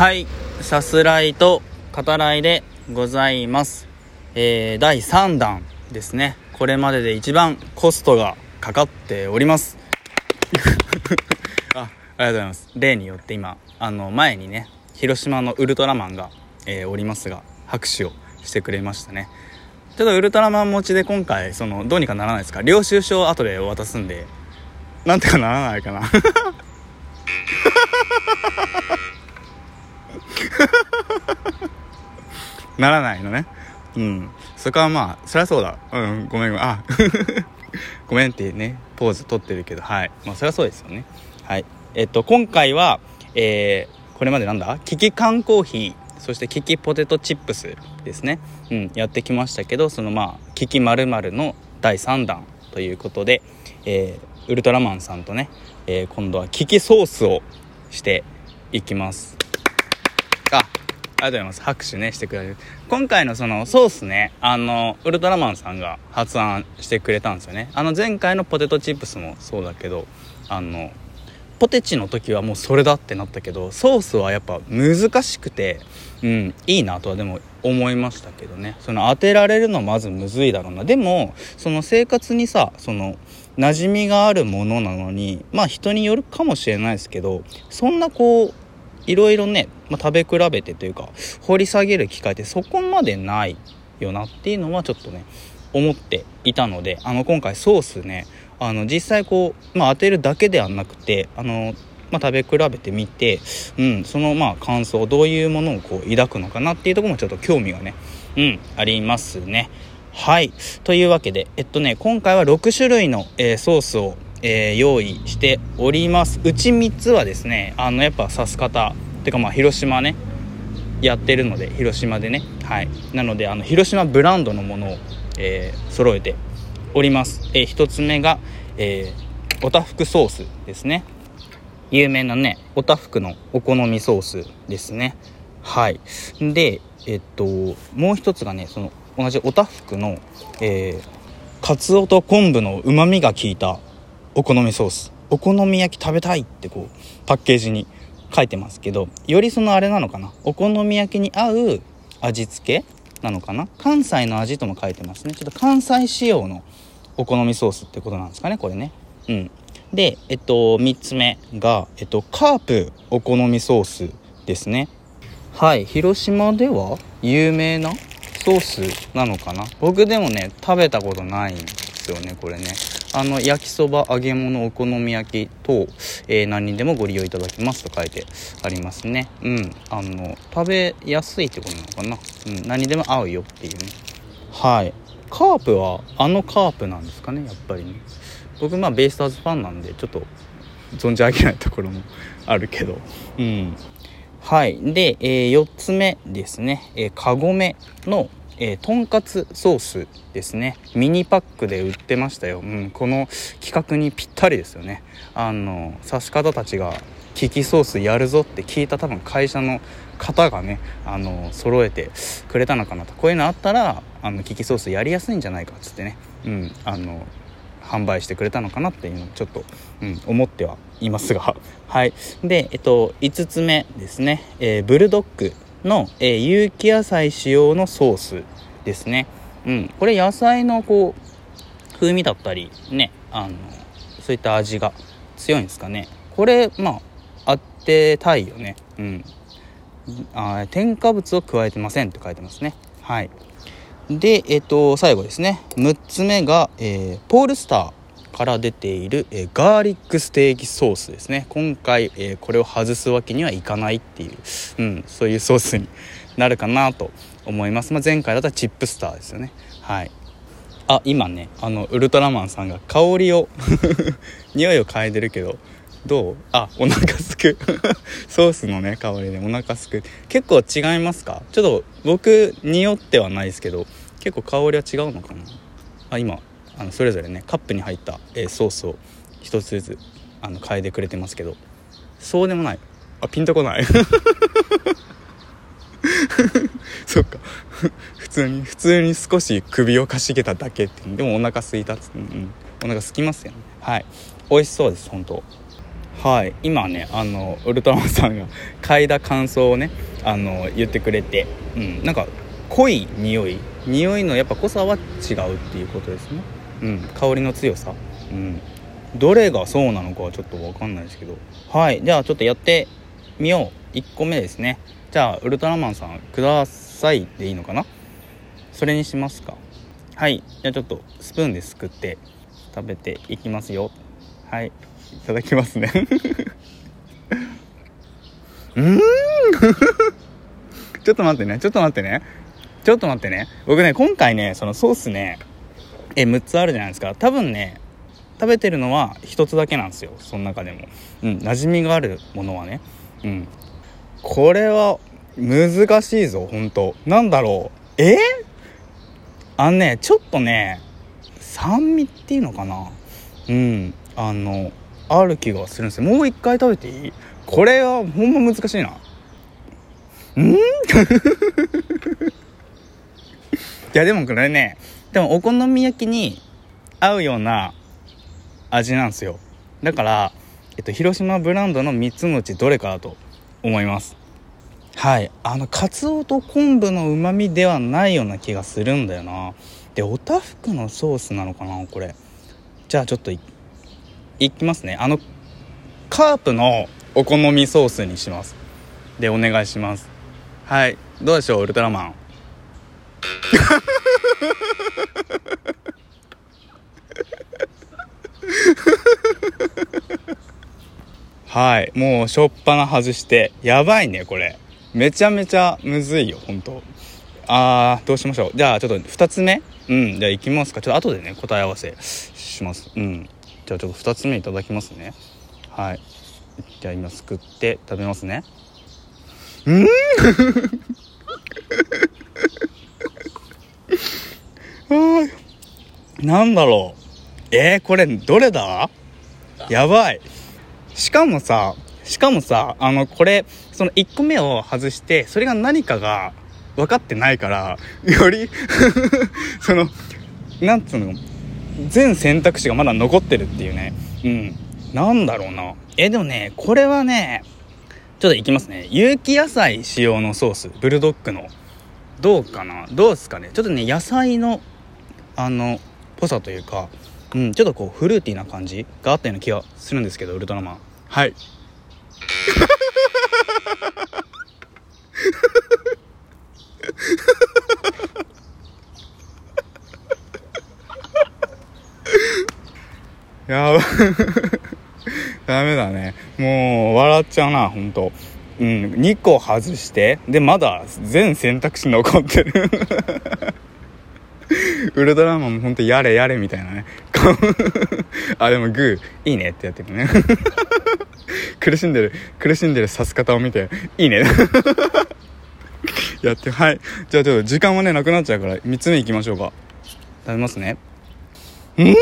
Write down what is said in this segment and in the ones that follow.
はい。さすらいと語らいでございます。えー、第3弾ですね。これまでで一番コストがかかっております。あありがとうございます。例によって今あの前にね広島のウルトラマンが、えー、おりますが拍手をしてくれましたね。ちょっとウルトラマン持ちで今回そのどうにかならないですか？領収書を後で渡すんでなんとかならないかな。ならないのね。うん。そこはまあそりゃそうだ。うんごめんごめん。あ ごめんってねポーズ取ってるけど。はい。まあそりゃそうですよね。はい。えっと今回はえー、これまでなんだ？キキ缶コーヒーそしてキキポテトチップスですね、うん、やってきましたけどそのまあキキ〇〇の第3弾ということで、えー、ウルトラマンさんとね、えー、今度はキキソースをしていきます。ありがとうございます。拍手ねしてくれる今回のそのソースねあのウルトラマンさんが発案してくれたんですよね。あの前回のポテトチップスもそうだけどあのポテチの時はもうそれだってなったけどソースはやっぱ難しくてうんいいなとはでも思いましたけどね。その当てられるのまずむずいだろうな。でもその生活にさその馴染みがあるものなのにまあ人によるかもしれないですけどそんなこういろいろね、まあ、食べ比べてというか掘り下げる機会ってそこまでないよなっていうのはちょっとね思っていたのであの今回ソースねあの実際こう、まあ、当てるだけではなくてあの、まあ、食べ比べてみて、うん、そのまあ感想どういうものをこう抱くのかなっていうとこもちょっと興味がね、うん、ありますね。はいというわけでえっとね今回は6種類の、えー、ソースをえー、用意しております。うち3つはですねあのやっぱ刺す方てかまあ広島ねやってるので広島でね。はい。なのであの広島ブランドのものを、えー、揃えております、えー、1つ目が、えー、おたふくソースですね。有名なねおたふくのお好みソースですね。はい。でえっともう一つがねその同じおたふくのえー、かつおと昆布のうまみが効いたお好みソース。お好み焼き食べたいってこうパッケージに書いてますけどよりそのあれなのかな。お好み焼きに合う味付けなのかな。関西の味とも書いてますね。ちょっと関西仕様のお好みソースってことなんですかねこれね。うん。でえっと3つ目がえっとカープお好みソースですね。はい。広島では有名なソースなのかな。僕でもね食べたことないんですよねこれね。あの焼きそば揚げ物お好み焼き等、えー、何にでもご利用いただきますと書いてありますね。うん。あの食べやすいってことなのかな、うん、何にでも合うよっていうね。はい。カープはあのカープなんですかね？やっぱりね。僕まあベイスターズファンなんでちょっと存じ上げないところもあるけど。うん。はい。で、えー、4つ目ですね、えー、カゴメのえー、とんかつソースですね。ミニパックで売ってましたよ、うん、この企画にぴったりですよね。あの指し方たちがキキソースやるぞって聞いた多分会社の方がねあの揃えてくれたのかなと。こういうのあったらあのキキソースやりやすいんじゃないかっつってね。うんあの販売してくれたのかなっていうのをちょっと、うん、思ってはいますが。はい。でえっと5つ目ですね、えー、ブルドッグ。の、えー、有機野菜使用のソースですね。うん。これ野菜のこう、風味だったり、ね、あの、そういった味が強いんですかね。これ、まあ、当てたいよね。うん。あ添加物を加えてませんって書いてますね。はい。で、えっ、と、最後ですね。6つ目が、えー、ポールスター。から出ている、えー、ガーリックステーキソースですね。今回、えー、これを外すわけにはいかないっていう、うん、そういうソースになるかなと思います、まあ、前回だったらチップスターですよね。はい。あ今ねあのウルトラマンさんが香りを 匂いを嗅いでるけどどう？あお腹すく。ソースのね香りでお腹すく。結構違いますか？ちょっと僕匂ってはないですけど結構香りは違うのかな？あ今あのそれぞれねカップに入った、えー、ソースを一つずつあの変えてくれてますけど。そうでもない。あピンとこない。そっか。普通に普通に少し首をかしげただけってでもお腹すいたっつって、うん、お腹すきますよね。はい。美味しそうです本当。はい。今ねあのウルトラマンさんが嗅いだ感想をねあの言ってくれて、うん、なんか濃い匂い。匂いのやっぱ濃さは違うっていうことですね、うん、香りの強さ、うん、どれがそうなのかはちょっと分かんないですけど。はい。じゃあちょっとやってみよう。1個目ですね。じゃあウルトラマンさんくださいでいいのかな？それにしますか。はい。じゃあちょっとスプーンですくって食べていきますよ。はい。いただきますね。うん？ちょっと待ってね。ちょっと待ってね。ちょっと待ってね。僕ね今回ねそのソースねえ6つあるじゃないですか。多分ね食べてるのは1つだけなんですよ。その中でも。うん馴染みがあるものはね。うん。これは難しいぞ本当。なんだろう。え？あのねちょっとね酸味っていうのかな。うん。あのある気がするんですよ。もう一回食べていい？これはほんま難しいな。うん？いやでもこれねでもお好み焼きに合うような味なんですよ。だから、えっと、広島ブランドの3つのうちどれかだと思います。はい。あのカツオと昆布のうまみではないような気がするんだよな。でおたふくのソースなのかなこれ。じゃあちょっといきますね。あのカープのお好みソースにします。でお願いします。はい。どうでしょうウルトラマン。はい。もうしょっぱな外して。やばいねこれ。めちゃめちゃむずいよ本当あーどうしましょう。じゃあちょっと2つ目。うんじゃあいきますか。ちょっと後でね答え合わせ。します。うん。じゃあちょっと2つ目いただきますね。はい。じゃあ今すくって食べますね。うん。なんだろう。えー、これどれだ？やばい。しかもさしかもさあのこれその1個目を外してそれが何かが分かってないからより そのなんつうの全選択肢がまだ残ってるっていうね。うん。なんだろうな。えでもねこれはねちょっといきますね。有機野菜使用のソースブルドッグの。どうかな？どうですかね？ちょっとね野菜のあのぽさというかうんちょっとこうフルーティーな感じがあったような気がするんですけどウルトラマン。はい。やばダメだね。もう笑っちゃうなほんと。うん。2個外してでまだ全選択肢残ってる。ウルトラマンもほんとやれやれみたいなね。あでもグーいいねってやってるね。苦しんでる苦しんでる刺す方を見ていいね。やってはい。じゃあちょっと時間はねなくなっちゃうから3つ目いきましょうか。食べますね。ん？い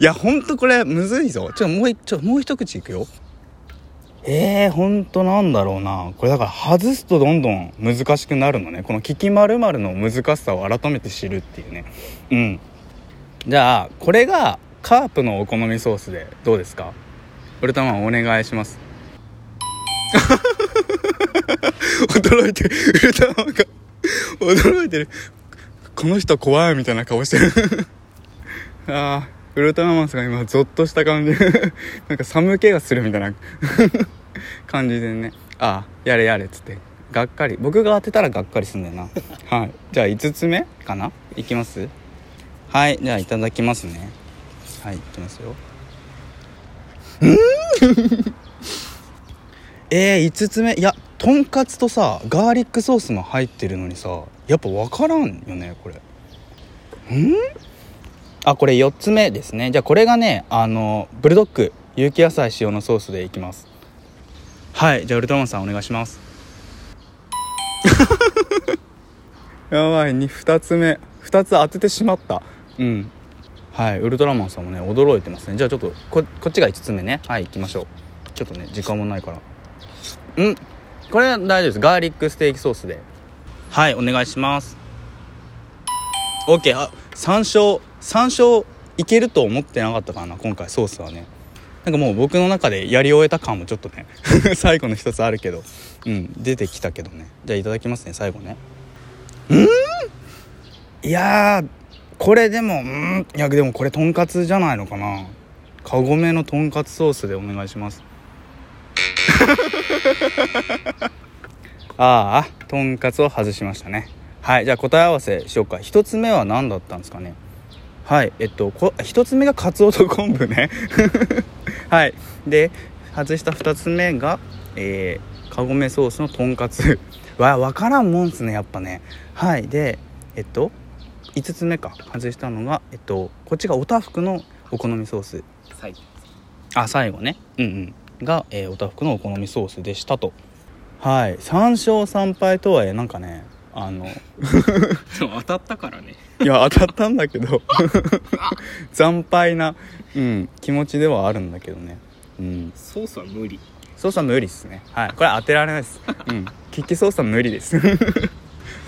やほんとこれむずいぞ。ちょもうちょもう一口いくよ。えー、ほんとなんだろうな。これだから外すとどんどん難しくなるのね。この「聞きまるの難しさを改めて知るっていうね。うん。じゃあこれがカープのお好みソースでどうですか？ウルトラマンお願いします。驚いてる。ウルトラマンが驚いてる。この人怖いみたいな顔してる。ああウルトラマンさんが今ゾッとした感じ。なんか寒気がするみたいな。感じでね。ああやれやれっつって。がっかり。僕が当てたらがっかりすんだよな。はい。じゃあ5つ目かな？いきます？はい。じゃあいただきますね。はいいきますようん。えー、5つ目。いやとんかつとさガーリックソースも入ってるのにさやっぱ分からんよねこれ。うん？あこれ4つ目ですね。じゃあこれがねあのブルドッグ有機野菜使用のソースでいきます。はい。じゃあウルトラマンさんお願いします。やばい。2, 2つ目。2つ当ててしまった。うん。はいウルトラマンさんもね驚いてますね。じゃあちょっとこっちが5つ目ね。はい行きましょう。ちょっとね時間もないから。ん？これは大丈夫です。ガーリックステーキソースで。はいお願いします。OK あ山椒山椒いけると思ってなかったかな今回ソースはね。なんかもう僕の中でやり終えた感もちょっとね 最後の一つあるけど。うん出てきたけどね。じゃあいただきますね最後ね。うん？いやこれでもうんいやでもこれとんかつじゃないのかな。カゴメのとんかつソースでお願いします。ああとんかつを外しましたね。はいじゃあ答え合わせしようか。1つ目は何だったんですかね。はいえっとこ1つ目がかつおと昆布ね。はいで外した2つ目がえー、かごめソースのとんかつ。わ分からんもんっすねやっぱね。はいでえっと5つ目か外したのがえっとこっちがおたふくのお好みソース。あ最後ね。うんうん。が、えー、おたふくのお好みソースでしたと。はい。3勝3敗とはいえなんかねあの 当たったからね。いや当たったんだけど 惨敗な、うん、気持ちではあるんだけどね、うん、ソースは無理。操作無理ですね。はい。これ当てられないです。うん。キッキ操作無理です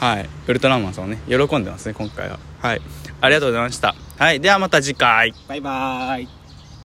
はい。ウルトラマンさんね喜んでますね今回は。はい。ありがとうございました。はい。ではまた次回。バイバーイ。